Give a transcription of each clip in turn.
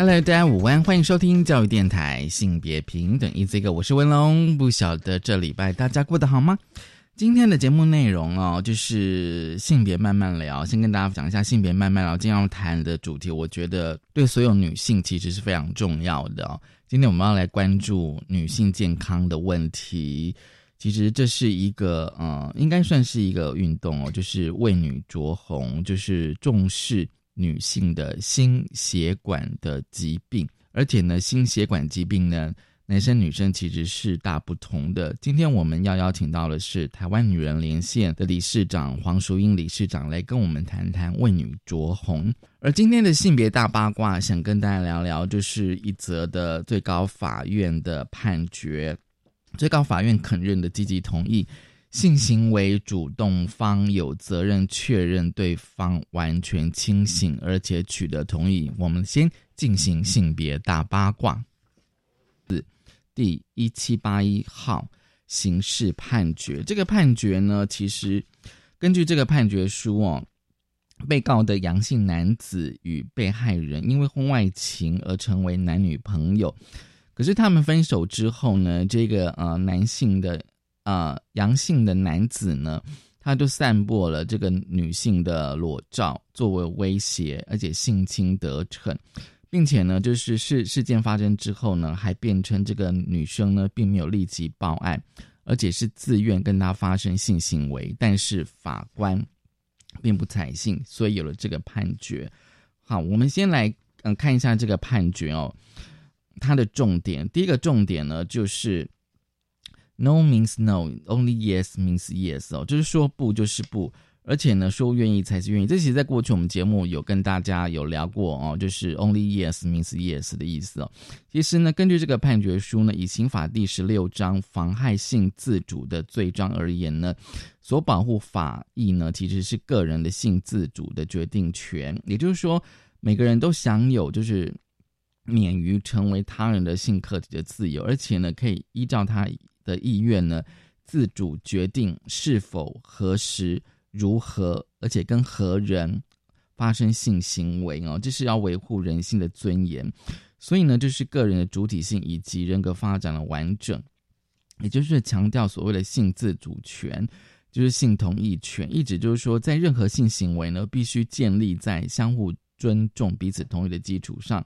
Hello，大家午安，欢迎收听教育电台性别平等 Easy Go，我是文龙。不晓得这礼拜大家过得好吗？今天的节目内容哦，就是性别慢慢聊。先跟大家讲一下性别慢慢聊，今天要谈的主题，我觉得对所有女性其实是非常重要的哦。今天我们要来关注女性健康的问题。其实这是一个，呃，应该算是一个运动哦，就是为女着红，就是重视。女性的心血管的疾病，而且呢，心血管疾病呢，男生女生其实是大不同的。今天我们要邀请到的是台湾女人连线的理事长黄淑英理事长来跟我们谈谈为女着红。而今天的性别大八卦，想跟大家聊聊，就是一则的最高法院的判决，最高法院肯认的积极同意。性行为主动方有责任确认对方完全清醒，而且取得同意。我们先进行性别大八卦。四第一七八一号刑事判决，这个判决呢，其实根据这个判决书哦，被告的阳性男子与被害人因为婚外情而成为男女朋友，可是他们分手之后呢，这个呃男性的。啊，阳性的男子呢，他就散播了这个女性的裸照作为威胁，而且性侵得逞，并且呢，就是事事件发生之后呢，还辩称这个女生呢并没有立即报案，而且是自愿跟他发生性行为，但是法官并不采信，所以有了这个判决。好，我们先来嗯看一下这个判决哦，它的重点，第一个重点呢就是。No means no, only yes means yes 哦，就是说不就是不，而且呢，说愿意才是愿意。这其实在过去我们节目有跟大家有聊过哦，就是 only yes means yes 的意思哦。其实呢，根据这个判决书呢，以刑法第十六章妨害性自主的罪章而言呢，所保护法益呢，其实是个人的性自主的决定权，也就是说，每个人都享有就是免于成为他人的性客体的自由，而且呢，可以依照他。的意愿呢，自主决定是否、何时、如何，而且跟何人发生性行为哦，这是要维护人性的尊严。所以呢，就是个人的主体性以及人格发展的完整，也就是强调所谓的性自主权，就是性同意权。一直就是说，在任何性行为呢，必须建立在相互尊重、彼此同意的基础上。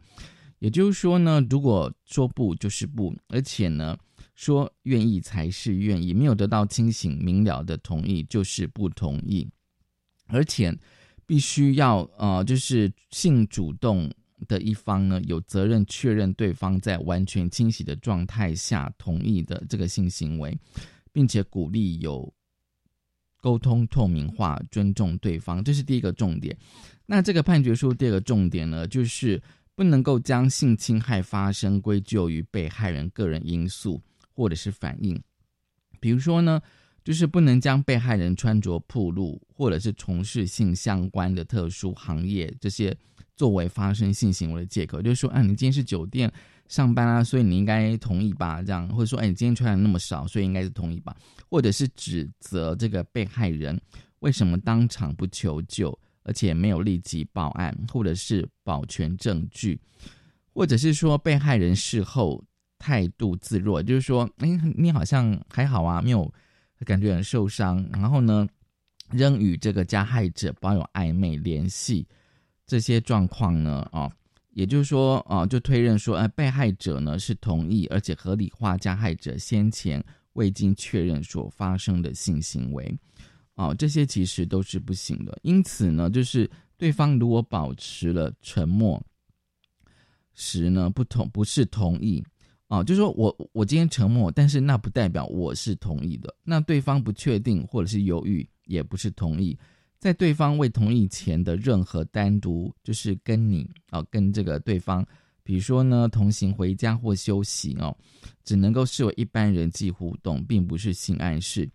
也就是说呢，如果说不就是不，而且呢。说愿意才是愿意，没有得到清醒明了的同意就是不同意，而且必须要呃，就是性主动的一方呢，有责任确认对方在完全清醒的状态下同意的这个性行为，并且鼓励有沟通透明化，尊重对方，这是第一个重点。那这个判决书第二个重点呢，就是不能够将性侵害发生归咎于被害人个人因素。或者是反应，比如说呢，就是不能将被害人穿着暴露，或者是从事性相关的特殊行业这些作为发生性行为的借口，就是说，啊，你今天是酒店上班啊，所以你应该同意吧？这样，或者说，哎，你今天穿的那么少，所以应该是同意吧？或者是指责这个被害人为什么当场不求救，而且没有立即报案，或者是保全证据，或者是说被害人事后。态度自若，就是说，哎，你好像还好啊，没有感觉很受伤。然后呢，仍与这个加害者保有暧昧联系，这些状况呢，哦，也就是说，哦，就推认说，哎，被害者呢是同意，而且合理化加害者先前未经确认所发生的性行为，哦，这些其实都是不行的。因此呢，就是对方如果保持了沉默时呢，不同不是同意。哦，就是说我我今天沉默，但是那不代表我是同意的。那对方不确定或者是犹豫，也不是同意。在对方未同意前的任何单独，就是跟你啊，跟这个对方比如说呢，同行回家或休息哦，只能够视为一般人际互动，并不是性暗示。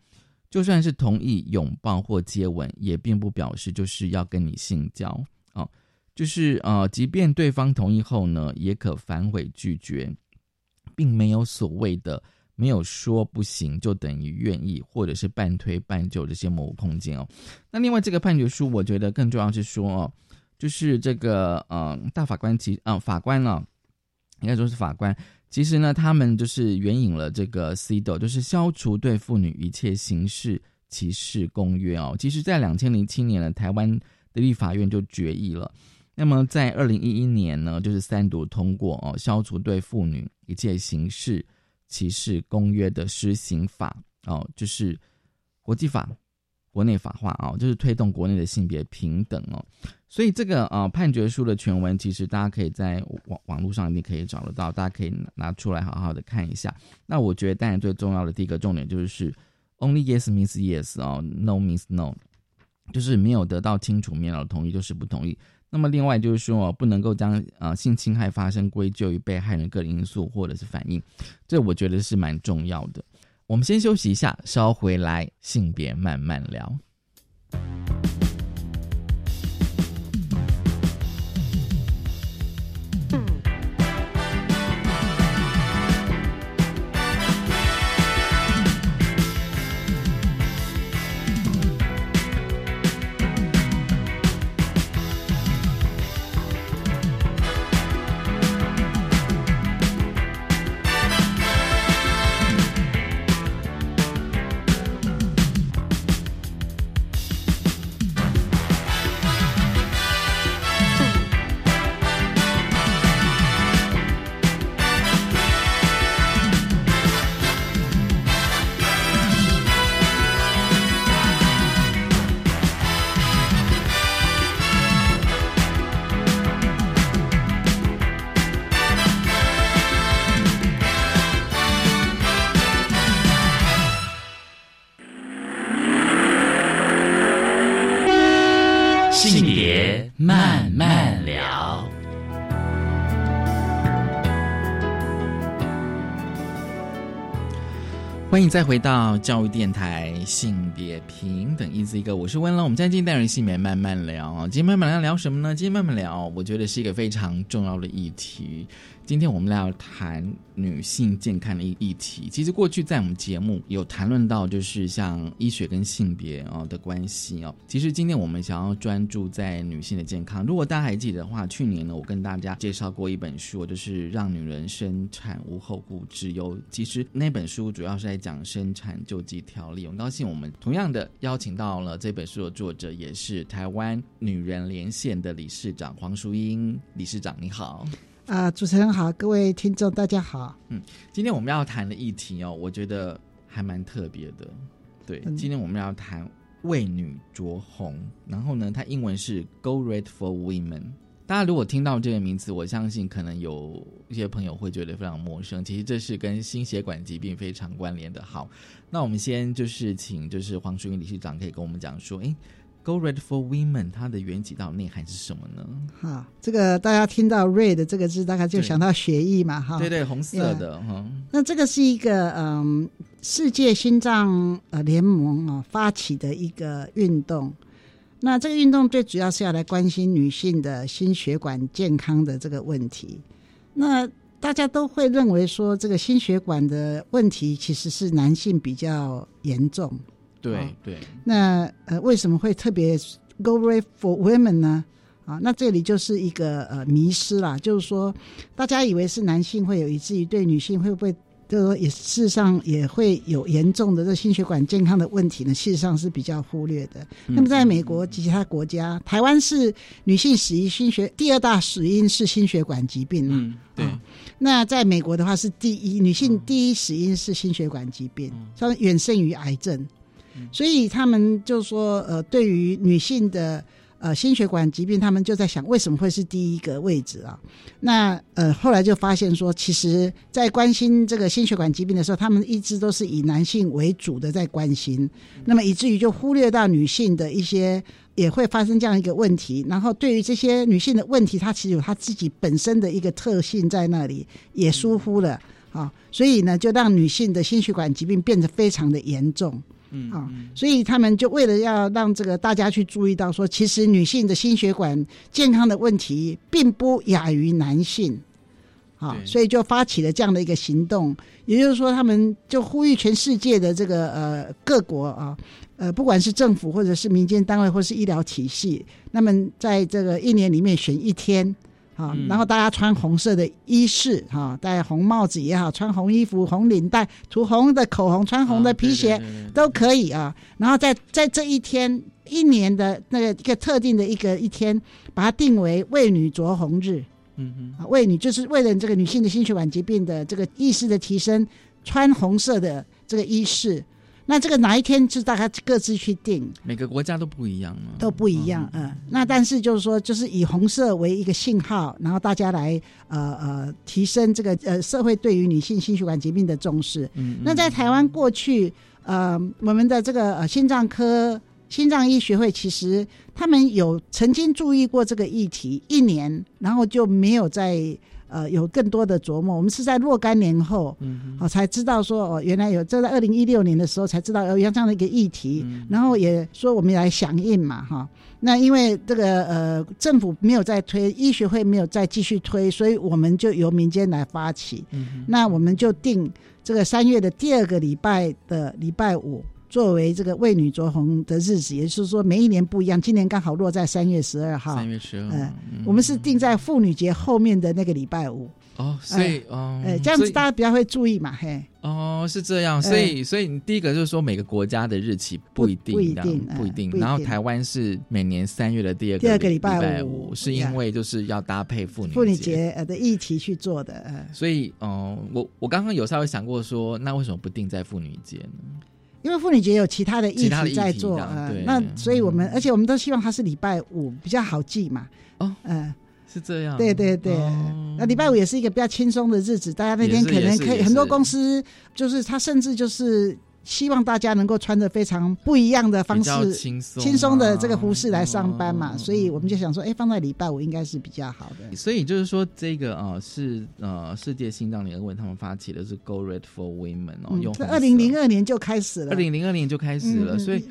就算是同意拥抱或接吻，也并不表示就是要跟你性交哦。就是呃，即便对方同意后呢，也可反悔拒绝，并没有所谓的没有说不行就等于愿意，或者是半推半就这些模糊空间哦。那另外这个判决书，我觉得更重要是说哦，就是这个呃大法官其啊法官呢，应该说是法官。其实呢，他们就是援引了这个 CDO，就是消除对妇女一切形式歧视公约哦。其实，在两千零七年呢，台湾的立法院就决议了。那么，在二零一一年呢，就是三读通过哦，消除对妇女一切形式歧视公约的施行法哦，就是国际法。国内法化啊，就是推动国内的性别平等哦，所以这个呃判决书的全文，其实大家可以在网网络上一定可以找得到，大家可以拿出来好好的看一下。那我觉得当然最重要的第一个重点就是 only yes means yes 哦，no means no，就是没有得到清楚明了的同意就是不同意。那么另外就是说不能够将呃性侵害发生归咎于被害人个人因素或者是反应，这我觉得是蛮重要的。我们先休息一下，稍回来，性别慢慢聊。欢迎再回到教育电台性别平等一字一个，我是温乐。我们今天带人性别慢慢聊，今天慢慢聊聊什么呢？今天慢慢聊，我觉得是一个非常重要的议题。今天我们要谈女性健康的议议题。其实过去在我们节目有谈论到，就是像医学跟性别哦的关系哦。其实今天我们想要专注在女性的健康。如果大家还记得的话，去年呢我跟大家介绍过一本书，就是让女人生产无后顾之忧。其实那本书主要是在讲生产救济条例。很高兴我们同样的邀请到了这本书的作者，也是台湾女人连线的理事长黄淑英理事长，你好。啊，主持人好，各位听众大家好。嗯，今天我们要谈的议题哦，我觉得还蛮特别的。对，今天我们要谈为女着红，然后呢，它英文是 Go Red for Women。大家如果听到这个名词，我相信可能有一些朋友会觉得非常陌生。其实这是跟心血管疾病非常关联的。好，那我们先就是请就是黄淑云理事长可以跟我们讲说，哎。Go red for women，它的原几道内涵是什么呢？哈，这个大家听到 red 这个字，大概就想到血液嘛，哈。对对，红色的哈。那这个是一个嗯，世界心脏呃联盟啊发起的一个运动。那这个运动最主要是要来关心女性的心血管健康的这个问题。那大家都会认为说，这个心血管的问题其实是男性比较严重。对对，那呃，为什么会特别 go right for women 呢？啊，那这里就是一个呃迷失啦，就是说，大家以为是男性会有，以至于对女性会不会，就是说也事实上也会有严重的这心血管健康的问题呢？事实上是比较忽略的。那么在美国及其他国家，台湾是女性死于心血第二大死因是心血管疾病嗯，对。那在美国的话是第一，女性第一死因是心血管疾病，它远胜于癌症。所以他们就说，呃，对于女性的呃心血管疾病，他们就在想，为什么会是第一个位置啊？那呃，后来就发现说，其实，在关心这个心血管疾病的时候，他们一直都是以男性为主的在关心，那么以至于就忽略到女性的一些。也会发生这样一个问题。然后对于这些女性的问题，她其实有她自己本身的一个特性在那里，也疏忽了啊，所以呢，就让女性的心血管疾病变得非常的严重。嗯啊，所以他们就为了要让这个大家去注意到说，其实女性的心血管健康的问题并不亚于男性，啊，对所以就发起了这样的一个行动。也就是说，他们就呼吁全世界的这个呃各国啊，呃，不管是政府或者是民间单位或是医疗体系，那么在这个一年里面选一天。啊，嗯然后大家穿红色的衣饰，哈、戴红帽子也好，穿红衣服、红领带，涂红的口红，穿红的皮鞋，都可以啊。然后在在这一天一年的那个一个特定的一个一天，把它定为为女着红日嗯哼，啊，为女就是为了这个女性的心血管疾病的这个意识的提升，穿红色的这个衣饰。那这个哪一天就大家各自去定，每个国家都不一样嘛，都不一样，嗯，那但是就是说，就是以红色为一个信号，然后大家来呃呃提升这个呃社会对于女性心血管疾病的重视。嗯，嗯。那在台湾过去，呃，我们的这个呃心脏科心脏医学会其实他们有曾经注意过这个议题一年，然后就没有再呃有更多的琢磨。我们是在若干年后，嗯哦才知道说哦，原来有这在二零一六年的时候才知道有这样的一个议题，嗯然后也说我们来响应嘛，哈。那因为这个呃政府没有再推，医学会没有再继续推，所以我们就由民间来发起。嗯那我们就定这个三月的第二个礼拜的礼拜五。作为这个为女着红的日子，也就是说每一年不一样，今年刚好落在三月十二号三。月十二呃，嗯我们是定在妇女节后面的那个礼拜五，哦，所以哦，哎、这样子大家比较会注意嘛，嘿。哦，是这样，所以所以你第一个就是说每个国家的日期不一定，不不一定嗯不一定。然后台湾是每年三月的第二个第二个礼礼拜五，五是因为就是要搭配妇女妇女。节呃的议题去做的，呃，所以，哦、我我刚刚有稍微想过说，那为什么不定在妇女节呢？因为妇女节有其他的议题题在做，那所以我们嗯。而且我们都希望它是礼拜五比较好记嘛，哦，嗯，是这样，对对对，哦。那礼拜五也是一个比较轻松的日子，大家那天可能可以很多公司就是他甚至就是希望大家能够穿着非常不一样的方式。轻松、轻松的这个服饰来上班嘛，哦所以我们就想说，哎，放在礼拜五应该是比较好的。所以就是说，这个呃是呃世界心脏联合会他们发起的是 Go Red for Women 哦，用这二零零二年就开始了，二零零二年就开始了，嗯所以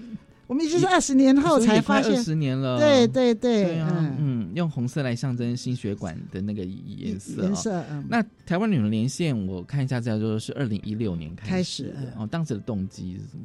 我们已经是二十年后才发现二，十年了，对对对，对啊，嗯，嗯，用红色来象征心血管的那个颜色、哦，颜色，嗯，那台湾女人连线，我看一下资料，说是二零一六年开始开始嗯哦。当时的动机是什么？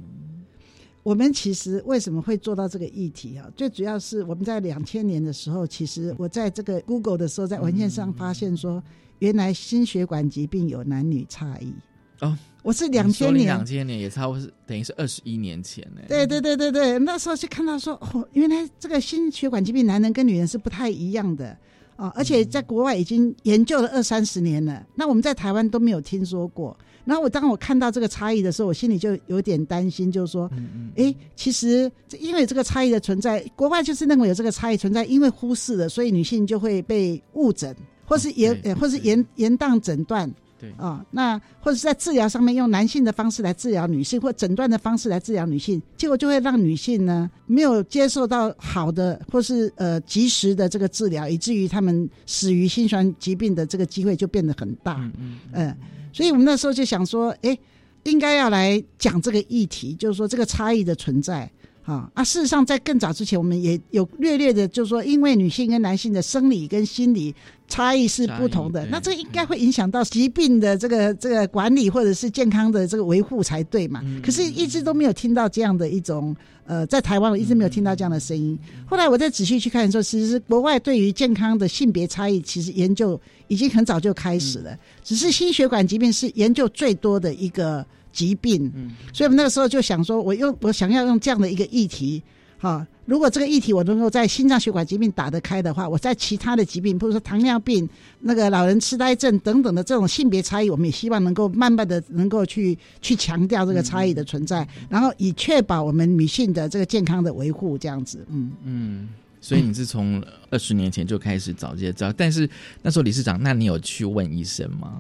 我们其实为什么会做到这个议题啊？最主要是我们在两千年的时候，其实我在这个 Google 的时候，在文献上发现说，原来心血管疾病有男女差异。哦，我是两千年。两，千年也差不多是等于是二十一年前呢。对对对对对，那时候就看到说，哦，原来这个心血管疾病男人跟女人是不太一样的。啊、而且在国外已经研究了二三十年了，那我们在台湾都没有听说过。然后我当我看到这个差异的时候，我心里就有点担心，就是说，嗯嗯，诶，其实这因为这个差异的存在，国外就是认为有这个差异存在，因为忽视了，所以女性就会被误诊，或是延、或是对延延宕诊断对，啊、那或者是在治疗上面用男性的方式来治疗女性，或诊断的方式来治疗女性，结果就会让女性呢没有接受到好的或是呃及时的这个治疗，以至于他们死于心血管疾病的这个机会就变得很大。嗯嗯嗯，所以我们那时候就想说，哎，应该要来讲这个议题，就是说这个差异的存在。啊啊！事实上，在更早之前，我们也有略略的，就是说，因为女性跟男性的生理跟心理差异是不同的那这应该会影响到疾病的这个这个管理或者是健康的这个维护才对嘛。嗯可是，一直都没有听到这样的一种呃，在台湾我一直没有听到这样的声音。后来我再仔细去看的时候，其实国外对于健康的性别差异，其实研究已经很早就开始了，只是心血管疾病是研究最多的一个疾病。嗯所以我们那个时候就想说，我用我想要用这样的一个议题，哈、如果这个议题我能够在心脏血管疾病打得开的话，我在其他的疾病，比如说糖尿病、那个老人痴呆症等等的这种性别差异，我们也希望能够慢慢的能够去去强调这个差异的存在，然后以确保我们女性的这个健康的维护，这样子，嗯。嗯。所以你是从二十年前就开始找这些资料，但是那时候理事长，那你有去问医生吗？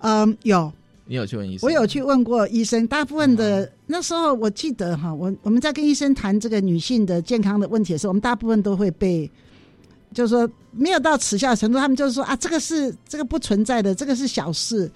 嗯，有，你有去问医生？我有去问过医生，大部分的那时候我记得哈，我我们在跟医生谈这个女性的健康的问题的时候，我们大部分都会被，就是说没有到耻笑程度，他们就是说啊，这个是这个不存在的，这个是小事，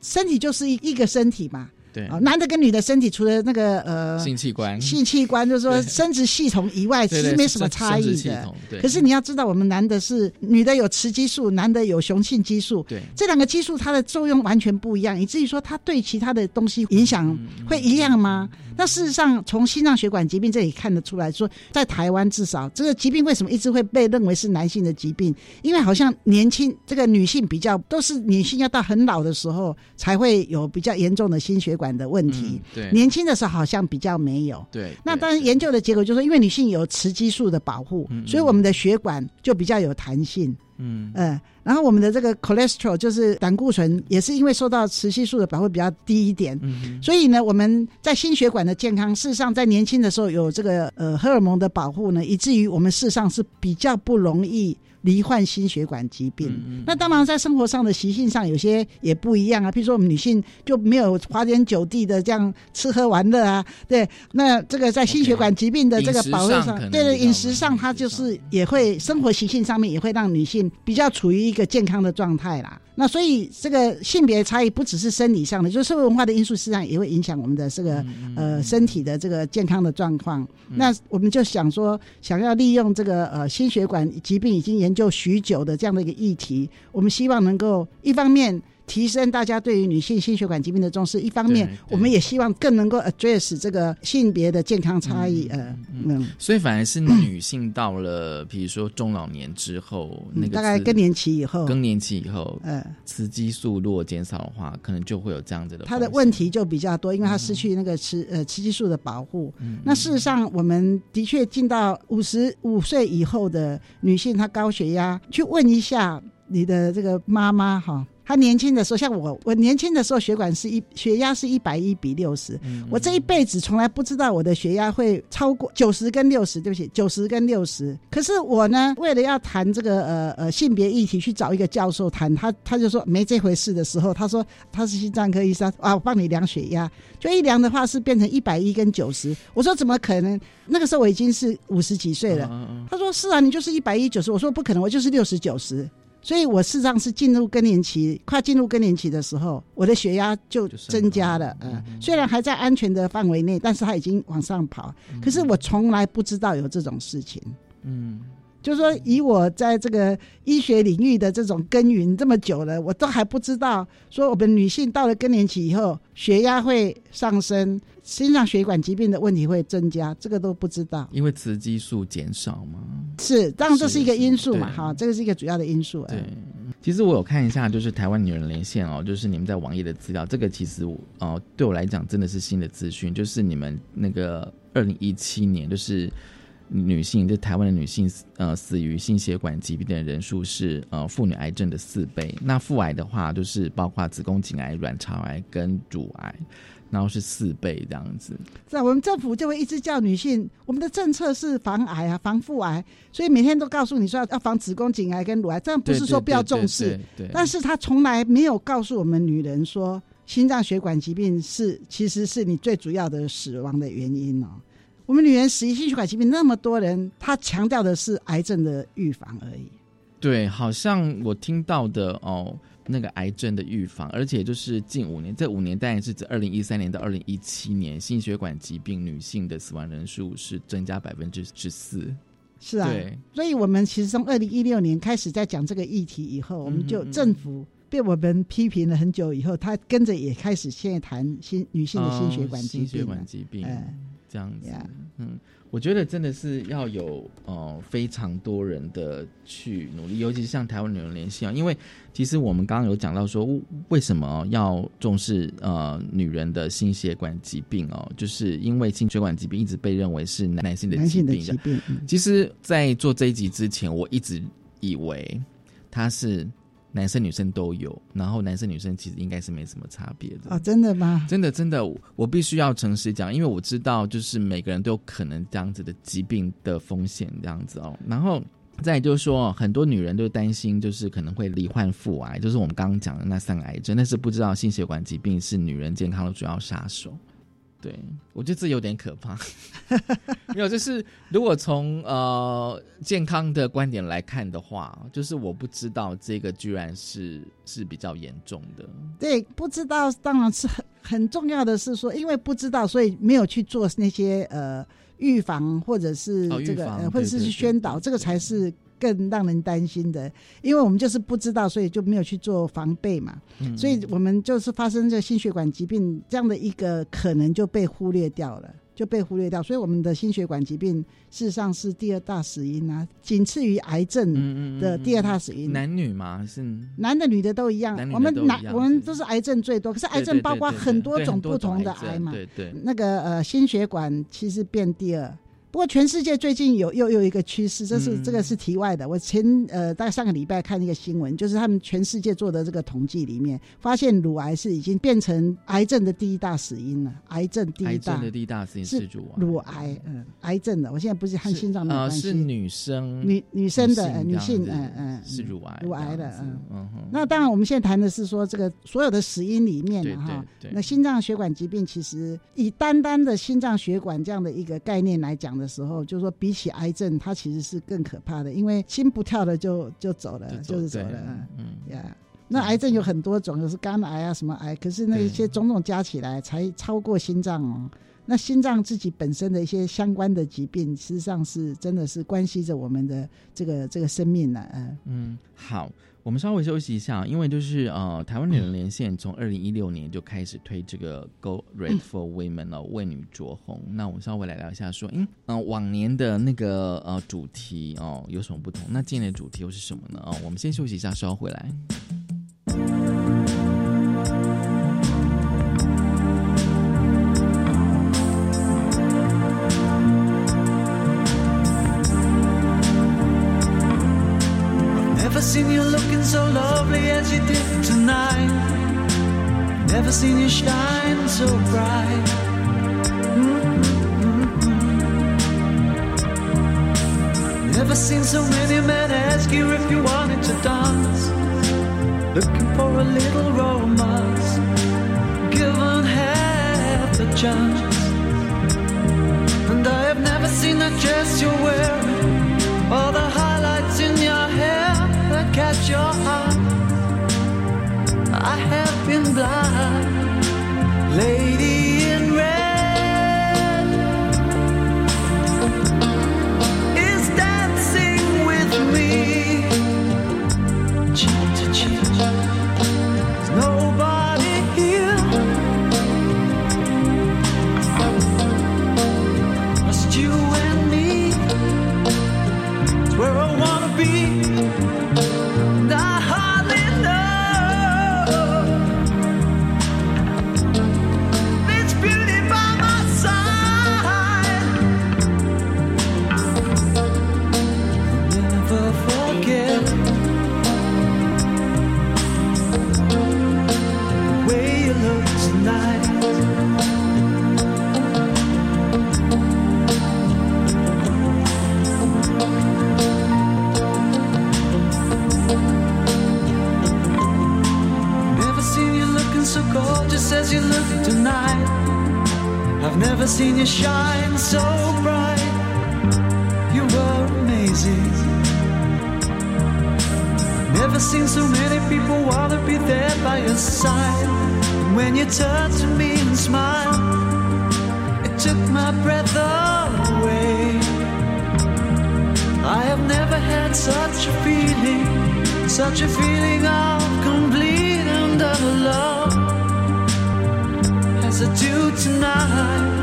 身体就是一一个身体嘛。对。啊，男的跟女的身体除了那个呃性器官、性器官，就是说生殖系统以外，其实没什么差异的。可是你要知道，我们男的是女的有雌激素，男的有雄性激素，对。这两个激素它的作用完全不一样，以至于说它对其他的东西影响会一样吗？那事实上，从心脏血管疾病这里看得出来说，在台湾至少这个疾病为什么一直会被认为是男性的疾病？因为好像年轻这个女性比较都是女性要到很老的时候才会有比较严重的心血管。的问题，对年轻的时候好像比较没有。对，那当然研究的结果就是说，因为女性有雌激素的保护，所以我们的血管就比较有弹性。嗯嗯，然后我们的这个 cholesterol 就是胆固醇，也是因为受到雌激素的保护比较低一点。嗯，所以呢，我们在心血管的健康，事实上在年轻的时候有这个呃荷尔蒙的保护呢，以至于我们事实上是比较不容易。罹患心血管疾病，那当然在生活上的习性上有些也不一样啊。比如说我们女性就没有花天酒地的这样吃喝玩乐啊，对。那这个在心血管疾病的这个保护上，对对，饮食上它就是也会生活习性上面也会让女性比较处于一个健康的状态啦。那所以这个性别差异不只是生理上的，就是社会文化的因素，实际上也会影响我们的这个呃身体的这个健康的状况。那我们就想说，想要利用这个呃心血管疾病已经就许久的这样的一个议题，我们希望能够一方面。提升大家对于女性心血管疾病的重视，一方面我们也希望更能够 address 这个性别的健康差异。呃，嗯，所以反而是女性到了，比如说中老年之后，那个大概更年期以后，更年期以后，呃，雌激素如果减少的话，可能就会有这样子的。它的问题就比较多，因为它失去那个雌呃雌激素的保护。那事实上，我们的确进到五十五岁以后的女性，她高血压，去问一下你的这个妈妈哈。他年轻的时候，像我，我年轻的时候血管是一血压是一百一比六十，我这一辈子从来不知道我的血压会超过九十跟六十，对不起，九十跟六十。可是我呢，为了要谈这个呃呃性别议题，去找一个教授谈，他他就说没这回事的时候，他说他是心脏科医生啊，我帮你量血压，就一量的话是变成一百一跟九十。我说怎么可能？那个时候我已经是五十几岁了。他说是啊，你就是一百一九十。我说不可能，我就是六十九十。所以我事实上是进入更年期，快进入更年期的时候，我的血压就增加了。嗯，虽然还在安全的范围内，但是它已经往上跑。可是我从来不知道有这种事情。嗯。就是说，以我在这个医学领域的这种耕耘这么久了，我都还不知道说我们女性到了更年期以后，血压会上升，心脏血管疾病的问题会增加，这个都不知道。因为雌激素减少吗？是，当然这是一个因素嘛，哈，这个是一个主要的因素。对，其实我有看一下，就是台湾女人连线哦，就是你们在网页的资料，这个其实哦，对我来讲真的是新的资讯，就是你们那个二零一七年就是。女性，就台湾的女性，呃，死于心血管疾病的人数是呃妇女癌症的四倍。那妇癌的话，就是包括子宫颈癌、卵巢癌跟乳癌，然后是四倍这样子。是啊，我们政府就会一直叫女性，我们的政策是防癌啊，防妇癌，所以每天都告诉你说要防子宫颈癌跟乳癌。这样不是说不要重视，但是他从来没有告诉我们女人说，心脏血管疾病是其实是你最主要的死亡的原因哦。我们女人死于心血管疾病那么多人，她强调的是癌症的预防而已。对，好像我听到的哦，那个癌症的预防，而且就是近五年，这五年当然是指二零一三年到二零一七年，心血管疾病女性的死亡人数是增加百分之十四。是啊，对，所以我们其实从二零一六年开始在讲这个议题以后，我们就政府被我们批评了很久以后，他跟着也开始现在谈心女性的心血管疾病，心血管疾病，这样子，嗯，我觉得真的是要有呃非常多人的去努力，尤其是像台湾女人联系啊，因为其实我们刚刚有讲到说，为什么要重视呃女人的心血管疾病哦，就是因为心血管疾病一直被认为是男性的疾病疾病。其实，在做这一集之前，我一直以为它是。男生女生都有，然后男生女生其实应该是没什么差别的啊！真的吗？真的真的，我必须要诚实讲，因为我知道，就是每个人都有可能这样子的疾病的风险这样子哦。然后再就是说，很多女人都担心，就是可能会罹患腹癌，就是我们刚刚讲的那三个癌症，但是不知道心血管疾病是女人健康的主要杀手。对，我觉得这有点可怕。没有，就是如果从呃健康的观点来看的话，就是我不知道这个居然是是比较严重的。对，不知道当然是很很重要的是说，因为不知道，所以没有去做那些呃预防或者是这个呃或者是去宣导，这个才是。更让人担心的，因为我们就是不知道，所以就没有去做防备嘛。所以我们就是发生这心血管疾病这样的一个可能就被忽略掉了。就被忽略掉，所以我们的心血管疾病事实上是第二大死因啊，仅次于癌症的第二大死因。男女嘛？是男的女的都一样。我们男我们都是癌症最多，可是癌症包括很多种不同的癌嘛。对对。那个呃，心血管其实变第二。不过，全世界最近有又有一个趋势，这是这个是题外的。我前呃，大概上个礼拜看一个新闻，就是他们全世界做的这个统计里面，发现乳癌是已经变成癌症的第一大死因了。癌症第一大的第一大死因是乳癌。乳癌，嗯，癌症的。我现在不是和心脏没关系，是女生女女生的女性，嗯嗯，是乳癌，乳癌的，嗯嗯。那当然，我们现在谈的是说这个所有的死因里面哈，那心脏血管疾病其实以单单的心脏血管这样的一个概念来讲的。的时候，就是说，比起癌症，它其实是更可怕的，因为心不跳的就就走了，就是走了。嗯呀，那癌症有很多种，有是肝癌啊，什么癌，可是那一些种种加起来才超过心脏哦。那心脏自己本身的一些相关的疾病，实际上是真的是关系着我们的这个这个生命呢。嗯嗯，好。我们稍微休息一下，因为就是呃，台湾女人连线从二零一六年就开始推这个 Go Red for Women 了，为女着红。那我们稍微来聊一下，说，嗯嗯，往年的那个呃主题哦有什么不同？那今年的主题又是什么呢？哦，我们先休息一下，稍后回来。So lovely as you did tonight. Never seen you shine so bright. Mm-hmm. Never seen so many men ask you if you wanted to dance. Looking for a little romance. Given half the chance. And I have never seen the dress you're wearing. Or the been lady seen you shine so bright. You were amazing. Never seen so many people wanna be there by your side. And when you turned to me and smiled, it took my breath away. I have never had such a feeling, such a feeling of complete and utter love as I do tonight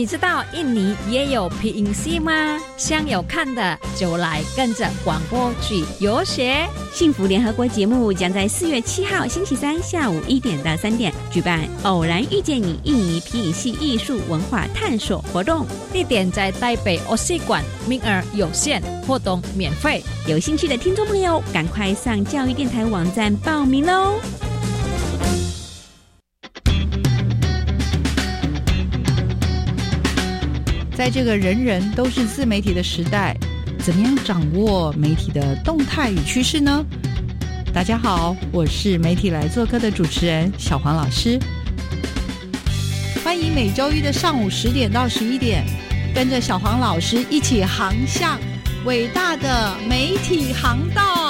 你知道印尼也有皮影戏吗？想有看的就来跟着广播剧游学。幸福联合国节目将在四月七号星期三下午一点到三点举办“偶然遇见你”印尼皮影戏艺术文化探索活动，地点在台北欧戏馆，名额有限，活动免费。有兴趣的听众朋友，赶快上教育电台网站报名喽！在这个人人都是自媒体的时代，怎么样掌握媒体的动态与趋势呢？大家好，我是媒体来做客的主持人小黄老师，欢迎每周一的上午十点到十一点，跟着小黄老师一起航向伟大的媒体航道。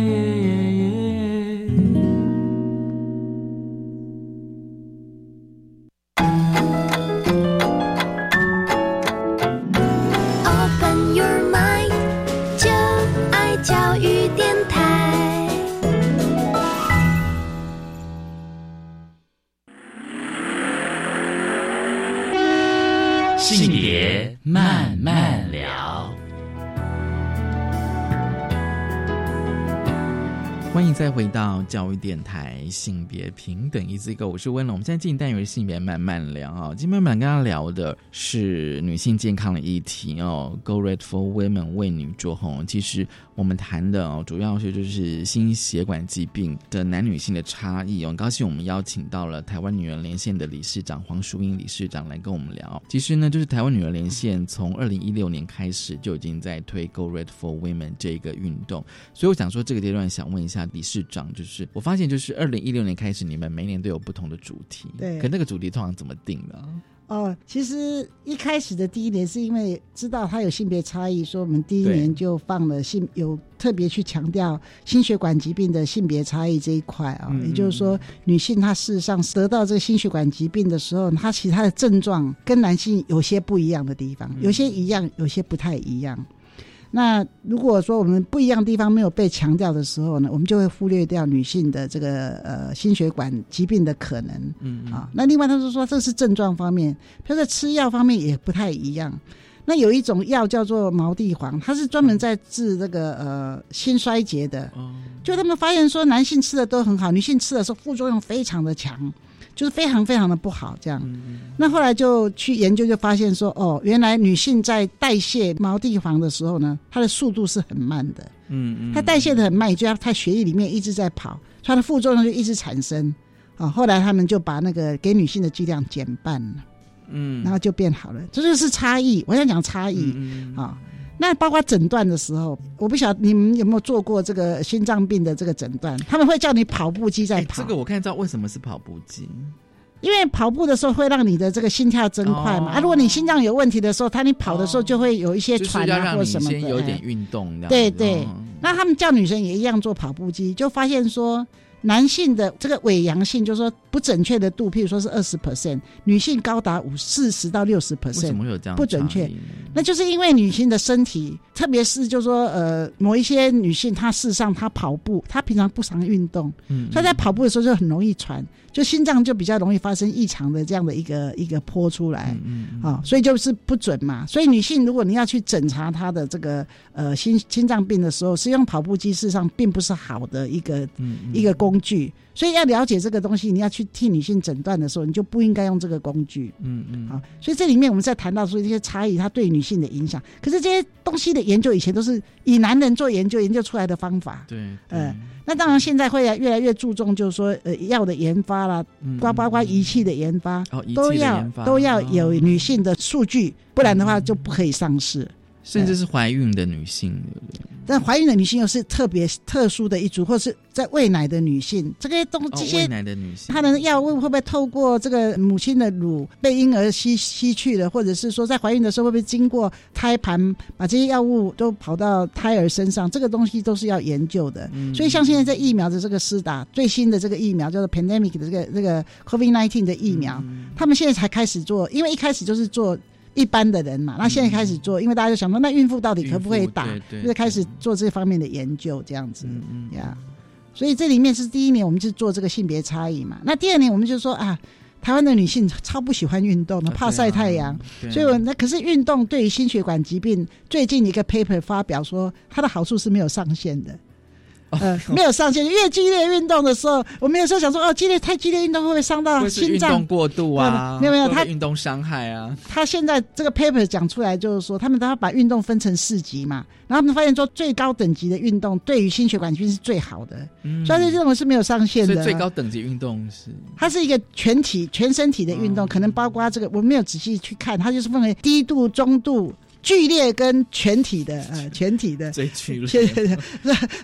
慢慢聊。欢迎再回到教育电台性别平等一字一个，我是温龙。我们现在进行单元性别慢慢聊啊，今天慢慢跟大家聊的是女性健康的议题哦，Go Red for Women 为女做红。其实我们谈的哦，主要是就是心血管疾病的男女性的差异哦。很高兴我们邀请到了台湾女人连线的理事长黄淑英理事长来跟我们聊。其实呢，就是台湾女人连线从二零一六年开始就已经在推 Go Red for Women 这个运动，所以我想说这个阶段想问一下理事长，就是我发现就是二零一六年开始，你们每年都有不同的主题，对可那个主题通常怎么定的？哦，其实一开始的第一年是因为知道它有性别差异，所以我们第一年就放了性有特别去强调心血管疾病的性别差异这一块啊、嗯也就是说，女性她事实上得到这个心血管疾病的时候，她其他的症状跟男性有些不一样的地方，有些一样，有些不太一样。那如果说我们不一样的地方没有被强调的时候呢，我们就会忽略掉女性的这个呃心血管疾病的可能。嗯啊，那另外他是说这是症状方面，比如说吃药方面也不太一样。那有一种药叫做毛地黄，它是专门在治这个呃心衰竭的。就他们发现说，男性吃的都很好，女性吃的时候副作用非常的强，就是非常非常的不好。这样，那后来就去研究，就发现说，哦，原来女性在代谢毛地黄的时候呢，它的速度是很慢的。嗯嗯，它代谢的很慢，也就要它血液里面一直在跑，所以它的副作用就一直产生。啊，后来他们就把那个给女性的剂量减半了，嗯，然后就变好了。这就是差异，我想讲差异嗯啊。那包括诊断的时候，我不晓得你们有没有做过这个心脏病的这个诊断？他们会叫你跑步机在跑，这个我看到为什么是跑步机？因为跑步的时候会让你的这个心跳增快嘛。啊，如果你心脏有问题的时候，他你跑的时候就会有一些喘啊或什么的。先有一点运动，对对哦，那他们叫女生也一样做跑步机，就发现说男性的这个伪阳性，就是说不准确的度，譬如说是二十 percent，女性高达五四十到六十为什么 percent，会有这样不准确？那就是因为女性的身体，特别是就是说呃某一些女性，她事实上她跑步，她平常不常运动，嗯所以在跑步的时候就很容易喘，就心脏就比较容易发生异常的这样的一个一个波出来。嗯啊、所以就是不准嘛。所以女性如果你要去诊查她的这个呃心心脏病的时候，使用跑步机事实上并不是好的一个、嗯一个工具。所以要了解这个东西，你要去替女性诊断的时候，你就不应该用这个工具。嗯嗯，好，所以这里面我们在谈到说这些差异，它对女女性的影响。可是这些东西的研究以前都是以男人做研究研究出来的方法，对，呃，那当然现在会越来越注重，就是说呃药的研发啦，包包括仪器的研发，都要都要有哦女性的数据，不然的话就不可以上市。甚至是怀孕的女性，对不对？但怀孕的女性又是特别特殊的一组，或是在喂奶的女性，这个东哦这些喂奶的女性，她的药物会不会透过这个母亲的乳被婴儿吸吸去了，或者是说在怀孕的时候会不会经过胎盘把这些药物都跑到胎儿身上？这个东西都是要研究的。嗯所以像现在在疫苗的这个施打，最新的这个疫苗叫做 pandemic 的这个这个 COVID nineteen 的疫苗，嗯他们现在才开始做，因为一开始就是做。一般的人嘛，那现在开始做，因为大家就想说，那孕妇到底可不可以打就开始做这方面的研究，这样子。嗯所以这里面是第一年，我们就做这个性别差异嘛。那第二年，我们就说啊，台湾的女性超不喜欢运动的，怕晒太阳。所以我那可是运动对于心血管疾病，最近一个 paper 发表说，它的好处是没有上限的。呃，没有上限。越激烈运动的时候，我们有时候想说，哦，激烈太激烈运动会不会伤到心脏运动？过度啊，没有没有他运动伤害啊，他现在这个 paper 讲出来，就是说他们都要把运动分成四级嘛，然后他们发现说最高等级的运动对于心血管疾病是最好的，嗯所以认为是没有上限的。所以最高等级运动是它是一个全体全身体的运嗯动，可能包括这个，我没有仔细去看，它就是分为低度、中度、剧烈跟全体的，呃，全体的。最剧全烈，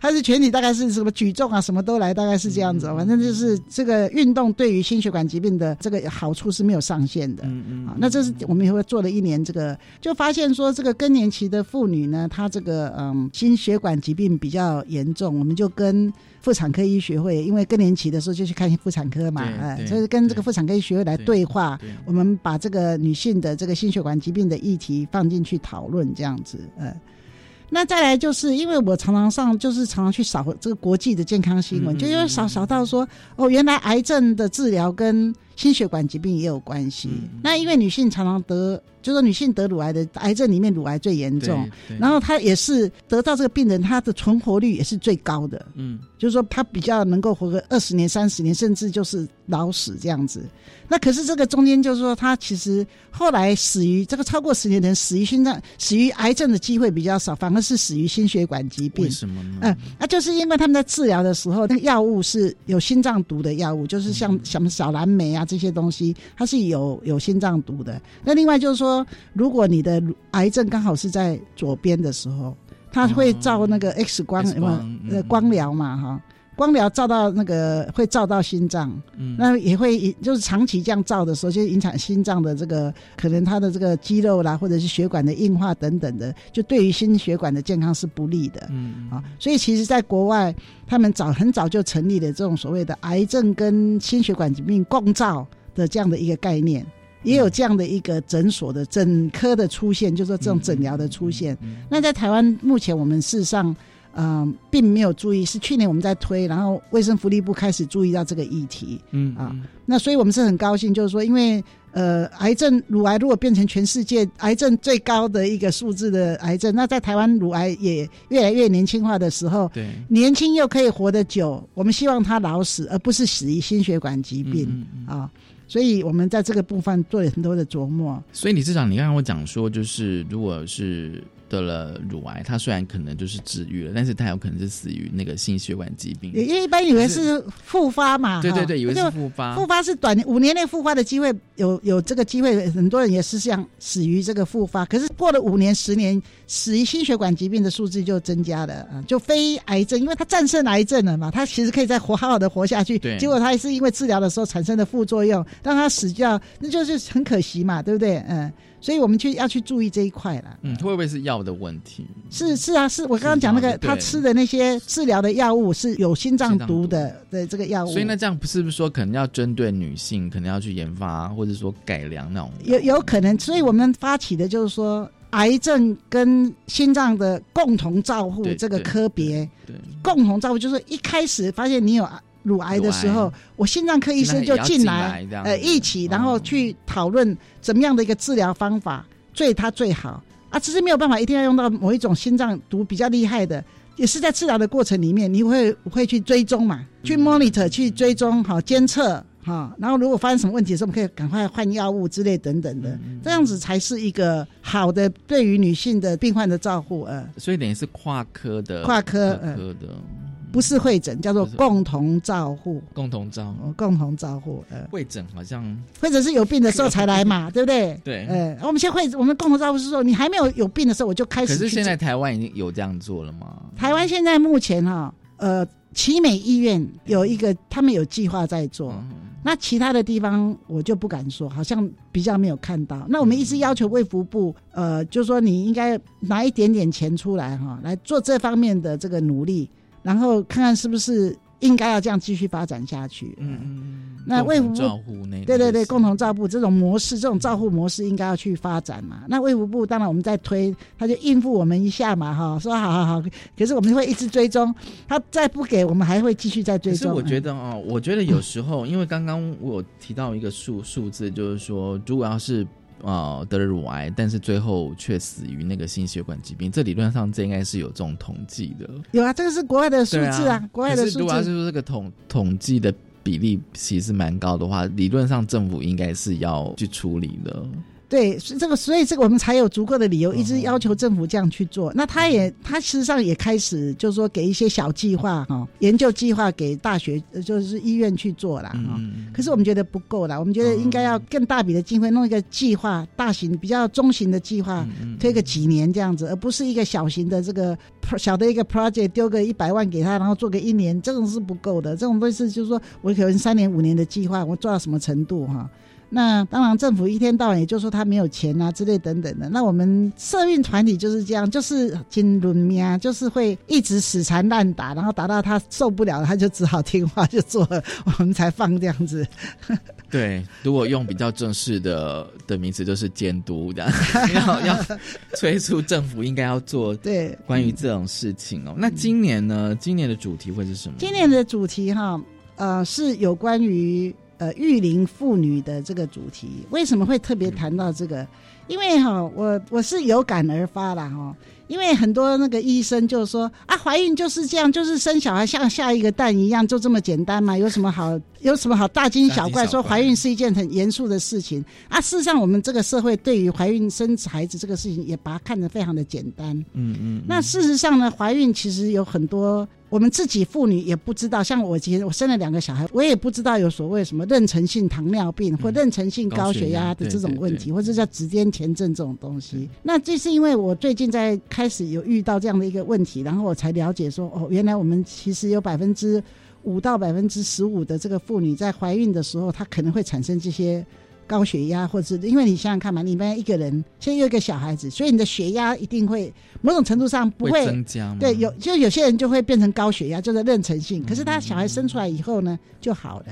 它是全体，大概是什么举重啊，什么都来，大概是这样子哦。反正就是这个运动对于心血管疾病的这个好处是没有上限的。嗯嗯啊，那这是我们也会做了一年，这个就发现说，这个更年期的妇女呢，她这个嗯心血管疾病比较严重，我们就跟妇产科医学会，因为更年期的时候就去看妇产科嘛，对哎，所以跟这个妇产科医学会来对话，对。我们把这个女性的这个心血管疾病的议题放进去讨论，这样子，呃。那再来就是，因为我常常上，就是常常去扫这个国际的健康新闻，嗯嗯就因为扫扫到说，哦，原来癌症的治疗跟心血管疾病也有关系。嗯那因为女性常常得，就说女性得乳癌的癌症里面，乳癌最严重，然后她也是得到这个病人，她的存活率也是最高的。嗯就是说她比较能够活个二十年、三十年，甚至就是老死这样子。那可是这个中间就是说，她其实后来死于这个超过十年的人死于心脏、死于癌症的机会比较少，反而是死于心血管疾病为。什么呢？嗯，那、就是因为他们在治疗的时候，那个药物是有心脏毒的药物，就是嗯像什么小蓝莓啊这些东西，它是有有心脏毒的。那另外就是说，如果你的癌症刚好是在左边的时候，它会照那个 X 光呃光疗嘛哈？光疗照到那个会照到心脏，嗯那也会就是长期这样照的时候，就影响心脏的这个可能它的这个肌肉啦，或者是血管的硬化等等的，就对于心血管的健康是不利的。嗯啊，所以其实，在国外，他们早很早就成立了这种所谓的癌症跟心血管疾病共照的这样的一个概念，也有这样的一个诊所的诊科的出现，就是说这种诊疗的出现。那在台湾目前我们事实上。嗯，并没有注意，是去年我们在推，然后卫生福利部开始注意到这个议题。嗯啊，那所以我们是很高兴，就是说，因为呃，癌症乳癌如果变成全世界癌症最高的一个数字的癌症，那在台湾乳癌也越来越年轻化的时候，对，年轻又可以活得久，我们希望他老死，而不是死于心血管疾病、嗯嗯啊。所以我们在这个部分做了很多的琢磨。所以李市长，你刚刚我讲说，就是如果是得了乳癌，他虽然可能就是治愈了，但是他有可能是死于那个心血管疾病。因为一般以为是复发嘛，对对对，以为是复发。复发是短五年内复发的机会有有这个机会，很多人也是像死于这个复发。可是过了五年、十年，死于心血管疾病的数字就增加了啊，就非癌症，因为他战胜癌症了嘛，他其实可以再活好好的活下去。对结果他还是因为治疗的时候产生的副作用，让他死掉，那就是很可惜嘛，对不对？嗯，所以我们去要去注意这一块了。嗯，会不会是药的问题？是是啊，是我刚刚讲那个他吃的那些治疗的药物是有心脏毒的的这个药物，所以那这样不是不是说可能要针对女性，可能要去研发或者说改良那种有有可能，所以我们发起的就是说，癌症跟心脏的共同照护这个科别，对共同照护就是一开始发现你有乳癌的时候，我心脏科医生就进进来呃，一起，然后去讨论怎么样的一个治疗方法对他最好。啊，只是没有办法一定要用到某一种心脏毒比较厉害的。也是在治疗的过程里面，你会会去追踪嘛，去 monitor 去追踪好监测哈，然后如果发生什么问题的时候，我们可以赶快换药物之类等等的，这样子才是一个好的对于女性的病患的照顾。呃，所以等于是跨科的，跨科科的，不是会诊，叫做共同照护，共同照护，共同照护。呃，会诊好像会诊是有病的时候才来嘛，对不对？对，呃，我们现在会我们共同照护是说，你还没有有病的时候我就开始。可是现在台湾已经有这样做了吗？台湾现在目前哈，呃。奇美医院有一个，他们有计划在做。那其他的地方我就不敢说，好像比较没有看到。那我们一直要求卫福部，呃，就说你应该拿一点点钱出来哈，来做这方面的这个努力，然后看看是不是。应该要这样继续发展下去。嗯嗯那卫福部对对对，共同照护这种模式，这种照护模式应该要去发展嘛。那卫福部当然我们在推，他就应付我们一下嘛，哈，说好好好。可是我们会一直追踪，他再不给我们还会继续再追踪。可是我觉得哦，我觉得有时候，因为刚刚我提到一个数数字，就是说，如果要是。啊，得了乳癌，但是最后却死于那个心血管疾病。这理论上这应该是有这种统计的。有啊，这个是国外的数字啊，国外的数字。如果是说这个统统计的比例其实蛮高的话，理论上政府应该是要去处理的。对，是这个，所以这个我们才有足够的理由一直要求政府这样去做。那他也，他事实上也开始就是说给一些小计划哈，研究计划给大学就是医院去做了哈。可是我们觉得不够了，我们觉得应该要更大笔的经费弄一个计划，大型比较中型的计划，推个几年这样子，而不是一个小型的这个小的一个 project 丢个一百万给他，然后做个一年，这种是不够的。这种东西就是说我可能三年五年的计划，我做到什么程度哈？那当然，政府一天到晚也就说他没有钱啊之类等等的。那我们社运团体就是这样，就是金轮命，就是会一直死缠烂打，然后打到他受不了了，他就只好听话就做了，我们才放这样子。对，如果用比较正式的的名词，就是监督的，要要催促政府应该要做 对关于这种事情哦。那今年呢？今年的主题会是什么？今年的主题哈，呃，是有关于。呃，育龄妇女的这个主题，为什么会特别谈到这个？因为哈，我我是有感而发啦哈。因为很多那个医生就说啊，怀孕就是这样，就是生小孩像下一个蛋一样，就这么简单嘛？有什么好？有什么好大惊小怪？说怀孕是一件很严肃的事情啊？事实上，我们这个社会对于怀孕生孩子这个事情，也把它看得非常的简单。嗯嗯。那事实上呢，怀孕其实有很多。我们自己妇女也不知道，像我今天我生了两个小孩，我也不知道有所谓什么妊娠性糖尿病或妊娠性高血压的这种问题，或者叫指尖前症这种东西。那这是因为我最近在开始有遇到这样的一个问题，然后我才了解说，哦，原来我们其实有百分之五到百分之十五的这个妇女在怀孕的时候，她可能会产生这些。高血压，或者是因为你想想看嘛，你们一个人现在有一个小孩子，所以你的血压一定会某种程度上不会增加。对，有就有些人就会变成高血压，就是妊娠性。可是他小孩生出来以后呢，就好了。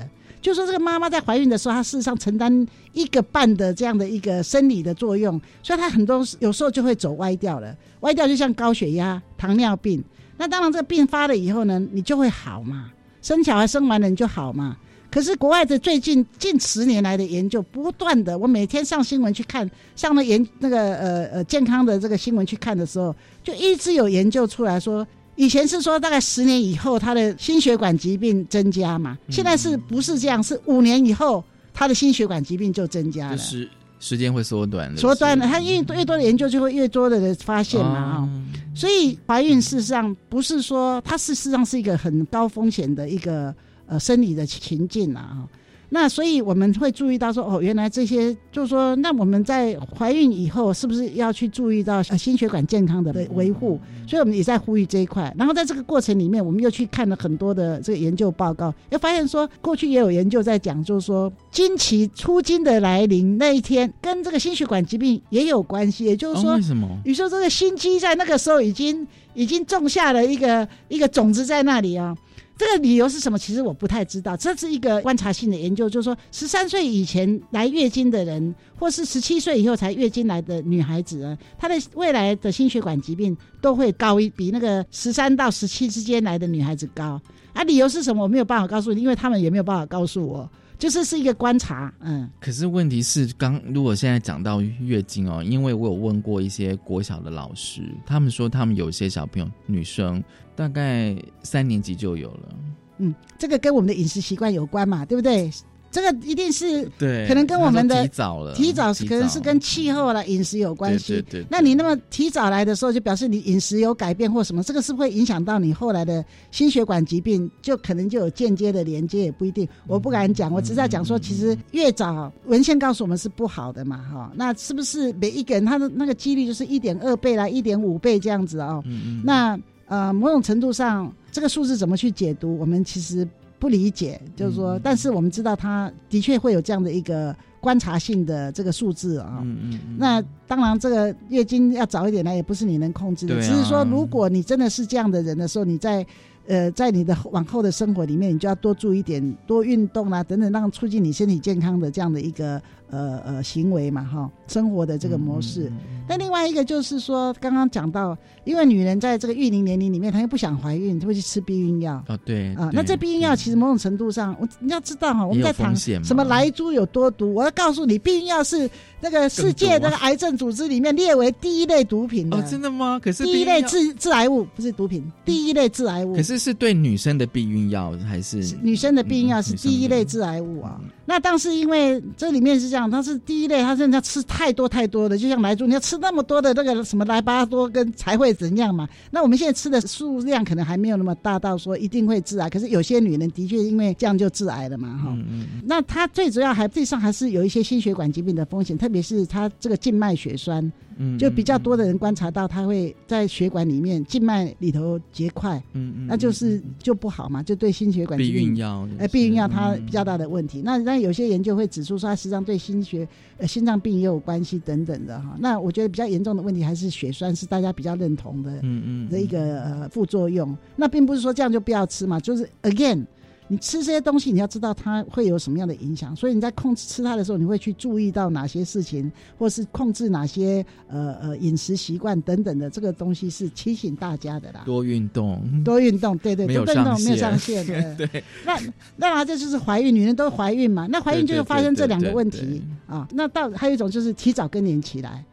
就说这个妈妈在怀孕的时候，她事实上承担一个半的这样的一个生理的作用，所以她很多有时候就会走歪掉了。歪掉就像高血压、糖尿病。那当然这个病发了以后呢，你就会好嘛，生小孩生完了你就好嘛。可是国外的最近近十年来的研究，不断的，我每天上新闻去看，上了研那个呃呃健康的这个新闻去看的时候，就一直有研究出来说，以前是说大概十年以后他的心血管疾病增加嘛，现在是不是这样？是五年以后他的心血管疾病就增加了，时时间会缩短，缩短了。他越越多的研究就会越多的人发现嘛啊，所以怀孕事实上不是说它事实上是一个很高风险的一个。呃，生理的情境啊，那所以我们会注意到说，哦，原来这些就是说，那我们在怀孕以后是不是要去注意到呃心血管健康的维护？所以我们也在呼吁这一块。然后在这个过程里面，我们又去看了很多的这个研究报告，又发现说，过去也有研究在讲，就是说经期出经的来临那一天，跟这个心血管疾病也有关系。也就是说，为什么？你说这个心肌在那个时候已经已经种下了一个一个种子在那里啊？这个理由是什么？其实我不太知道。这是一个观察性的研究，就是说，十三岁以前来月经的人，或是十七岁以后才月经来的女孩子啊，她的未来的心血管疾病都会高一比那个十三到十七之间来的女孩子高。啊，理由是什么？我没有办法告诉你，因为他们也没有办法告诉我。就是是一个观察，嗯。可是问题是，刚如果现在讲到月经哦，因为我有问过一些国小的老师，他们说他们有些小朋友女生大概三年级就有了。嗯，这个跟我们的饮食习惯有关嘛，对不对？这个一定是对，可能跟我们的提早了，提早可能是跟气候啦、饮食有关系。对对对那你那么提早来的时候，就表示你饮食有改变或什么，这个是不是会影响到你后来的心血管疾病，就可能就有间接的连接，也不一定。我不敢讲，我只是在讲说，其实越早文献告诉我们是不好的嘛，哈。那是不是每一个人他的那个几率就是一点二倍啦、一点五倍这样子哦？嗯嗯那呃，某种程度上，这个数字怎么去解读，我们其实不理解。就是说，但是我们知道，它的确会有这样的一个观察性的这个数字啊。嗯嗯那当然，这个月经要早一点来，也不是你能控制的。只是说，如果你真的是这样的人的时候，你在呃，在你的往后的生活里面，你就要多注意一点，多运动啦、等等，让促进你身体健康的这样的一个呃呃行为嘛，哈，生活的这个模式。那另外一个就是说，刚刚讲到，因为女人在这个育龄年龄里面，她又不想怀孕，她会去吃避孕药。哦对啊，对那这避孕药其实某种程度上，我你要知道哈，我们在谈什么来猪有多毒，我要告诉你，避孕药是那个世界那个癌症组织里面列为第一类毒品的。哦，真的吗？可是第一类致致癌物不是毒品，第一类致癌物。可是是对女生的避孕药还是女生的避孕药是第一类致癌物啊。那当时因为这里面是这样，它是第一类，它是要吃太多太多的，就像来猪，你要吃那么多的那个什么莱巴多跟才会怎样嘛？那我们现在吃的数量可能还没有那么大到说一定会致癌，可是有些女人的确因为这样就致癌了嘛，哈。那它最主要还地上还是有一些心血管疾病的风险，特别是它这个静脉血栓，嗯就比较多的人观察到它会在血管里面静脉里头结块，嗯嗯那就是就不好嘛，就对心血管疾避病孕药避孕药它比较大的问题。那那有些研究会指出说，它实际上对心血呃心脏病也有关系等等的哈。那我觉得比较严重的问题还是血栓是大家比较认同的，嗯嗯的一个呃副作用。那并不是说这样就不要吃嘛，就是 again。你吃这些东西，你要知道它会有什么样的影响，所以你在控制吃它的时候，你会去注意到哪些事情，或是控制哪些呃呃饮食习惯等等的，这个东西是提醒大家的啦。多运动，多运动，对对，没有多运动上没有上限。对，那当然这就是怀孕，女人都怀孕嘛，那怀孕就会发生这两个问对对题啊。那到还有一种就是提早更年期来。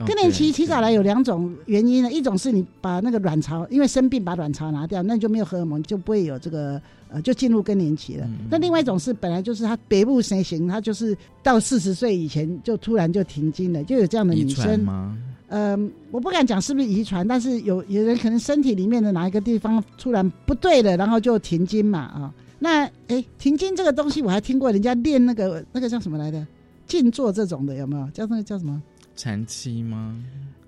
哦更年期对提早来有两种原因呢，一种是你把那个卵巢，因为生病把卵巢拿掉，那你就没有荷尔蒙，就不会有这个呃，就进入更年期了。嗯那另外一种是本来就是她别部谁行，她就是到四十岁以前就突然就停经了，就有这样的女生。嗯，我不敢讲是不是遗传，但是有有人可能身体里面的哪一个地方突然不对了，然后就停经嘛啊。那哎，停经这个东西我还听过人家练那个那个叫什么来的静坐这种的有没有？叫那个叫什么？产期吗？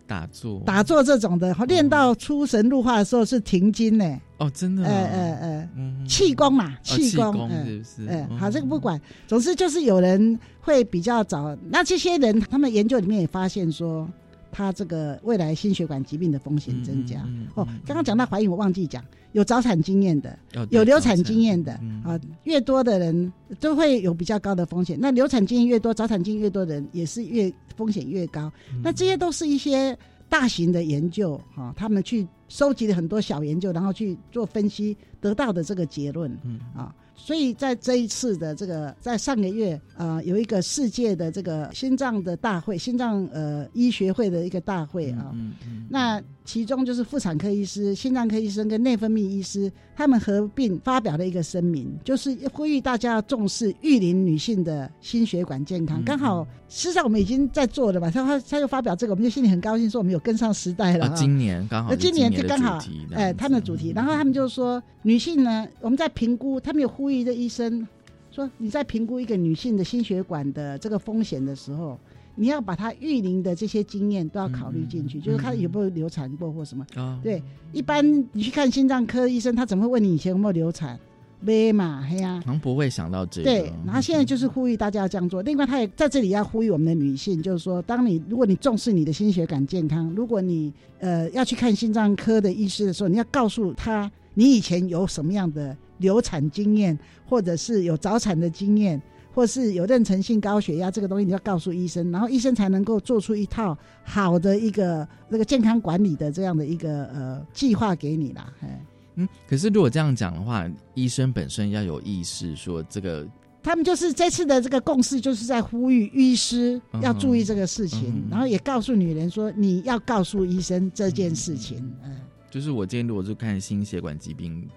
打坐？打坐这种的，练到出神入化的时候是停经呢。哦，真的啊？呃呃呃，嗯气功嘛，哦气功，气功呃是不是呃，嗯好，这个不管，总之就是有人会比较早。那这些人，他们研究里面也发现说，他这个未来心血管疾病的风险增加。嗯哦，刚刚讲到怀孕，我忘记讲，有早产经验的，哦有流产经验的嗯啊，越多的人都会有比较高的风险。那流产经验越多，早产经验越多的人也是越风险越高。嗯那这些都是一些大型的研究哈、他们去收集了很多小研究，然后去做分析，得到的这个结论嗯啊。所以在这一次的这个，在上个月啊、有一个世界的这个心脏的大会，心脏呃医学会的一个大会啊。嗯嗯那其中就是妇产科医师、心脏科医生跟内分泌医师，他们合并发表了一个声明，就是呼吁大家要重视育龄女性的心血管健康。嗯。刚好，事实上我们已经在做了吧，他他他又发表这个，我们就心里很高兴，说我们有跟上时代了、啊，今年刚好呃，是今年就刚好哎、样他们的主题，然后他们就说，女性呢，我们在评估，他们有呼吁的医生说，你在评估一个女性的心血管的这个风险的时候，你要把她育龄的这些经验都要考虑进去，就是她有没有流产过或什么。啊，对，一般你去看心脏科医生，他怎么会问你以前有没有流产？没嘛，嘿呀、好像不会想到这个，对，然后现在就是呼吁大家要这样做。另外，他也在这里要呼吁我们的女性，就是说，当你如果你重视你的心血管健康，如果你呃要去看心脏科的医师的时候，你要告诉他你以前有什么样的流产经验，或者是有早产的经验，或是有妊娠性高血压这个东西，你要告诉医生，然后医生才能够做出一套好的一个那个健康管理的这样的一个呃计划给你啦。哎，嗯，可是如果这样讲的话，医生本身要有意识，说这个他们就是这次的这个共识，就是在呼吁医师要注意这个事情，然后也告诉女人说，你要告诉医生这件事情。嗯，就是我今天如果是看心血管疾病，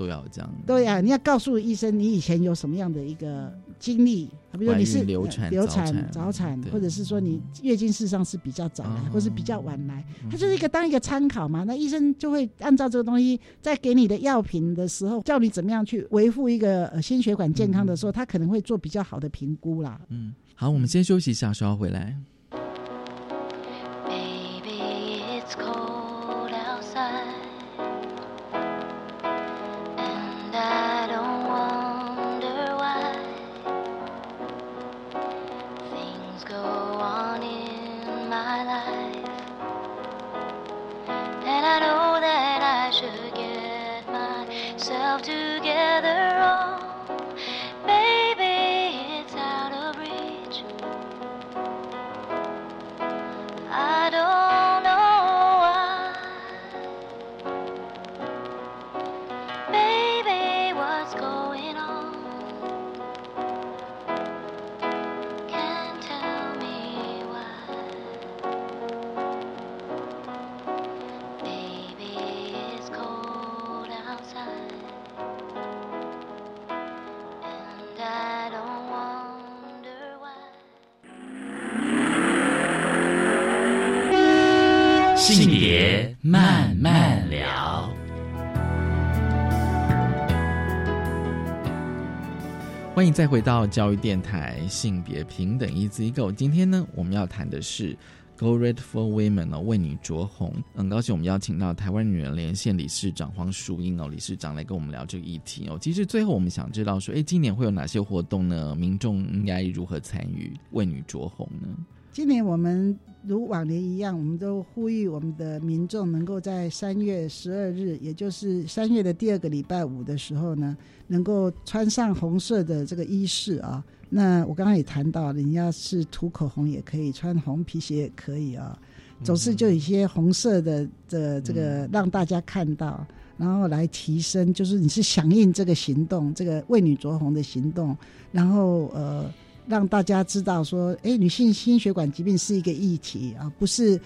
都要这样。对呀、你要告诉医生你以前有什么样的一个经历，比如说你是流产流产、早产或者是说你月经事实上是比较早来，哦或是比较晚来，它就是一个当一个参考嘛。那医生就会按照这个东西，在给你的药品的时候，叫你怎么样去维护一个呃心血管健康的时候，他可能会做比较好的评估啦。嗯，好，我们先休息一下，稍后回来。欢迎再回到教育电台性别平等 Easy Go。今天呢，我们要谈的是 Go Red for Women 哦，为你着红。很高兴我们邀请到台湾女人连线理事长黄淑英哦，理事长来跟我们聊这个议题哦。其实最后我们想知道说，哎，今年会有哪些活动呢？民众应该如何参与为女着红呢？今年我们如往年一样，我们都呼吁我们的民众能够在三月十二日，也就是三月的第二个礼拜五的时候呢，能够穿上红色的这个衣饰啊。那我刚刚也谈到了，你要是涂口红也可以，穿红皮鞋也可以啊。总是就有一些红色的的这个让大家看到，然后来提升，就是你是响应这个行动，这个为女着红的行动，然后呃。让大家知道说，哎，女性心血管疾病是一个议题啊，不是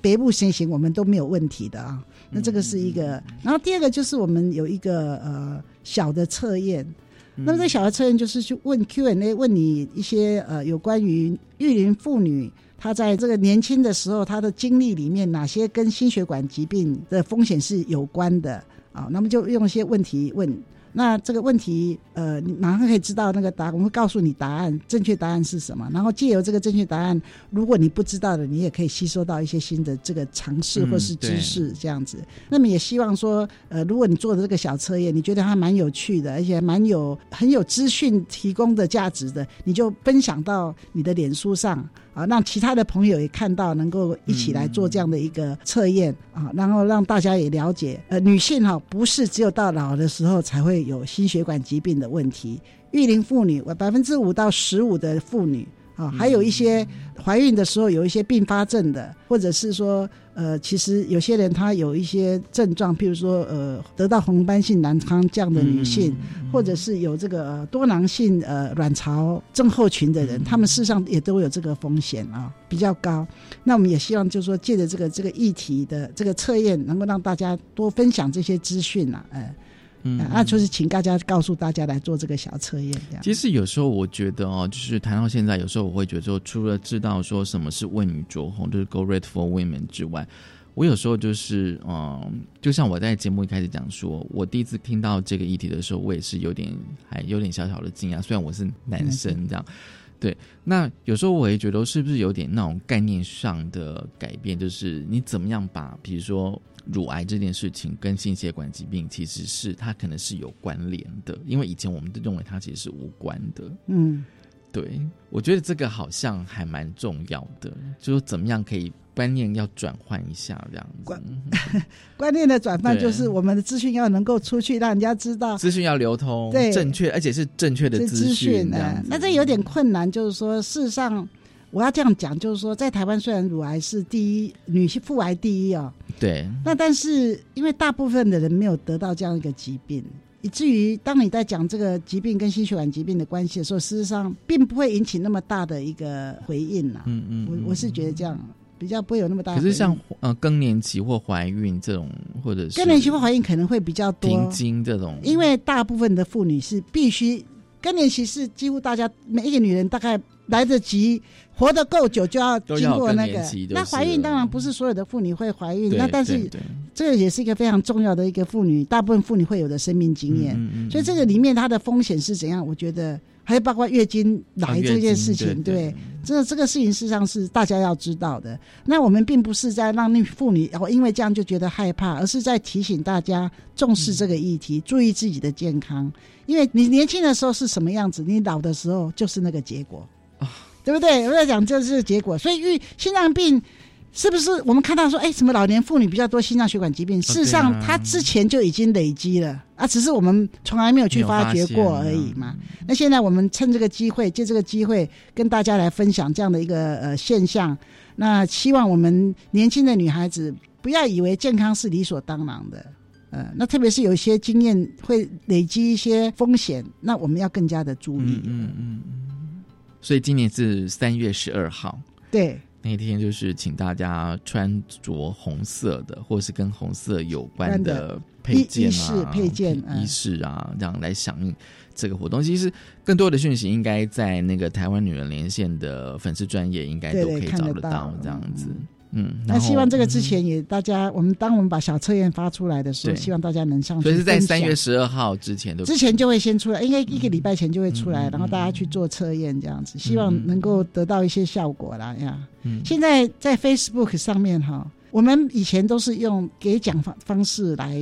别不先行，我们都没有问题的啊。那这个是一个，然后第二个就是我们有一个呃小的测验，那么这小的测验就是去问 Q&A，问你一些呃有关于育龄妇女她在这个年轻的时候她的经历里面哪些跟心血管疾病的风险是有关的啊？那么就用一些问题问。那这个问题，呃，你马上可以知道那个答案，我们会告诉你答案，正确答案是什么。然后借由这个正确答案，如果你不知道的，你也可以吸收到一些新的这个尝试或是知识，这样子。那么也希望说，呃，如果你做的这个小测验，你觉得它蛮有趣的，而且蛮有很有资讯提供的价值的，你就分享到你的脸书上。啊，让其他的朋友也看到，能够一起来做这样的一个测验啊，然后让大家也了解，呃，女性哈、不是只有到老的时候才会有心血管疾病的问题，育龄妇女百分之五到十五的妇女啊，还有一些怀孕的时候有一些并发症的，或者是说，呃，其实有些人她有一些症状，譬如说，呃，得到红斑性狼疮这样的女性，或者是有这个呃多囊性呃卵巢症候群的人，他们事实上也都有这个风险啊，比较高。那我们也希望就是说，借着这个这个议题的这个测验，能够让大家多分享这些资讯啊，哎、嗯啊，就是请大家告诉大家来做这个小测验，这样。其实有时候我觉得哦，就是谈到现在，有时候我会觉得说，除了知道说什么是为女着红，就是 Go Red for Women 之外，我有时候就是嗯，就像我在节目一开始讲说，我第一次听到这个议题的时候，我也是有点还有点小小的惊讶，虽然我是男生这样。对，那有时候我也觉得是不是有点那种概念上的改变，就是你怎么样把，比如说乳癌这件事情跟心血管疾病，其实是它可能是有关联的，因为以前我们都认为它其实是无关的。嗯，对，我觉得这个好像还蛮重要的，就是怎么样可以观念要转换一下这样子。观念的转换就是我们的资讯要能够出去，让人家知道资讯要流通，对正确，而且是正确的这资讯，这样子。呃那这有点困难，就是说，事实上，我要这样讲，就是说，在台湾虽然乳癌是第一，女性妇癌第一哦、对，那但是因为大部分的人没有得到这样一个疾病，以至于当你在讲这个疾病跟心血管疾病的关系的时候，事实上并不会引起那么大的一个回应啦。嗯嗯，我我是觉得这样比较不会有那么大。可是像呃更年期或怀孕这种，或者是更年期或怀孕可能会比较多停经这种，因为大部分的妇女是必须更年期是几乎大家每一个女人大概来得及活得够久就要经过那个。那怀孕当然不是所有的妇女会怀孕，那但是这个也是一个非常重要的一个妇女，大部分妇女会有的生命经验。所以这个里面它的风险是怎样？我觉得。还有包括月经来这件事情，对，这这个事情事实上是大家要知道的。那我们并不是在让那妇女哦，因为这样就觉得害怕，而是在提醒大家重视这个议题，注意自己的健康。因为你年轻的时候是什么样子，你老的时候就是那个结果啊，对不对？我在讲这是结果，所以遇心脏病。是不是我们看到说，哎，什么老年妇女比较多心脏血管疾病？事实上，它之前就已经累积了啊，只是我们从来没有去发掘过而已嘛。那现在我们趁这个机会，借这个机会跟大家来分享这样的一个呃现象。那希望我们年轻的女孩子不要以为健康是理所当然的，呃，那特别是有一些经验会累积一些风险，那我们要更加的注意。嗯嗯嗯。所以今年是三月十二号。对。那天就是请大家穿着红色的，或是跟红色有关的配件啊、配件、衣饰啊，这样来响应这个活动。其实更多的讯息应该在那个台湾女人连线的粉丝专业，应该都可以找得到这样子。嗯，那希望这个之前也大家，我们当我们把小测验发出来的时候，希望大家能上。所以是在三月十二号之前的之前就会先出来，应该一个礼拜前就会出来，然后大家去做测验这样子，希望能够得到一些效果啦呀。嗯，现在在 Facebook 上面哈，我们以前都是用给奖方方式来。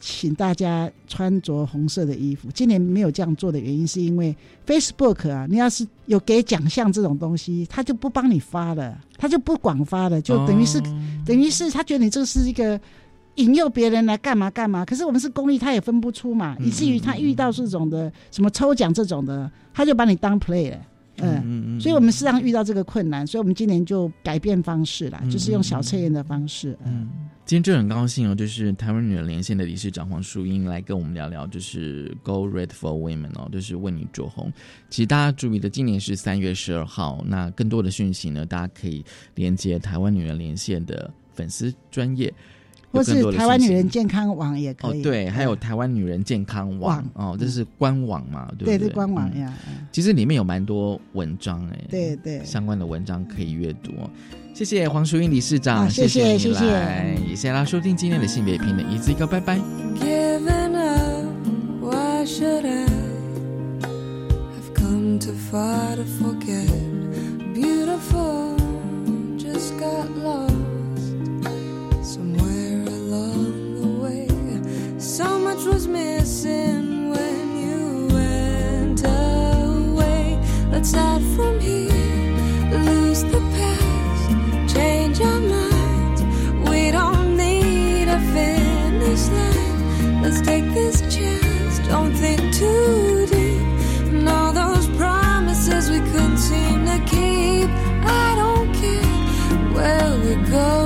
请大家穿着红色的衣服。今年没有这样做的原因，是因为 Facebook 啊，你要是有给奖项这种东西，他就不帮你发了，他就不广发了，就等于是等于是他觉得你这是一个引诱别人来干嘛干嘛。可是我们是公益，他也分不出嘛，以至于他遇到这种的什么抽奖这种的，他就把你当 play 了。嗯嗯，所以我们实际上遇到这个困难，所以我们今年就改变方式啦，就是用小测验的方式。嗯，今天就很高兴哦，就是台湾女人连线的理事长黄淑英来跟我们聊聊，就是 Go Red for Women 哦，就是为你着红。其实大家注意的，今年是三月十二号，那更多的讯息呢，大家可以连接台湾女人连线的粉丝专业。或是台湾女人健康网也可以，对，还有台湾女人健康网哦，这是官网嘛，对不对？官网呀，其实里面有蛮多文章哎，对对，相关的文章可以阅读。谢谢黄淑英理事长，谢谢谢谢，也谢谢。大家收听今天的性别平等，一字一个拜拜。Was missing when you went away. Let's start from here, lose the past, change our minds. We don't need a finish line. Let's take this chance, don't think too deep. And all those promises we couldn't seem to keep. I don't care where we go.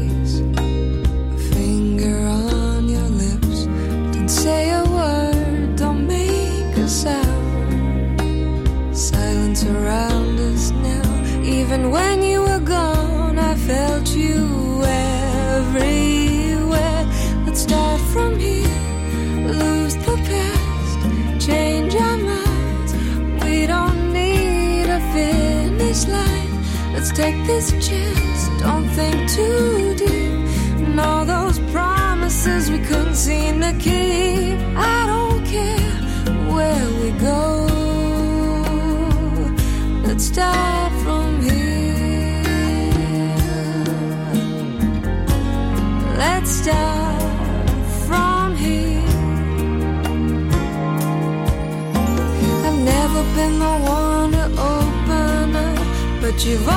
take this chance don't think too deep. And all those promises we couldn't seem to keep. I don't care where we go. Let's start from here. Let's start from here. I've never been the one to open up, but you've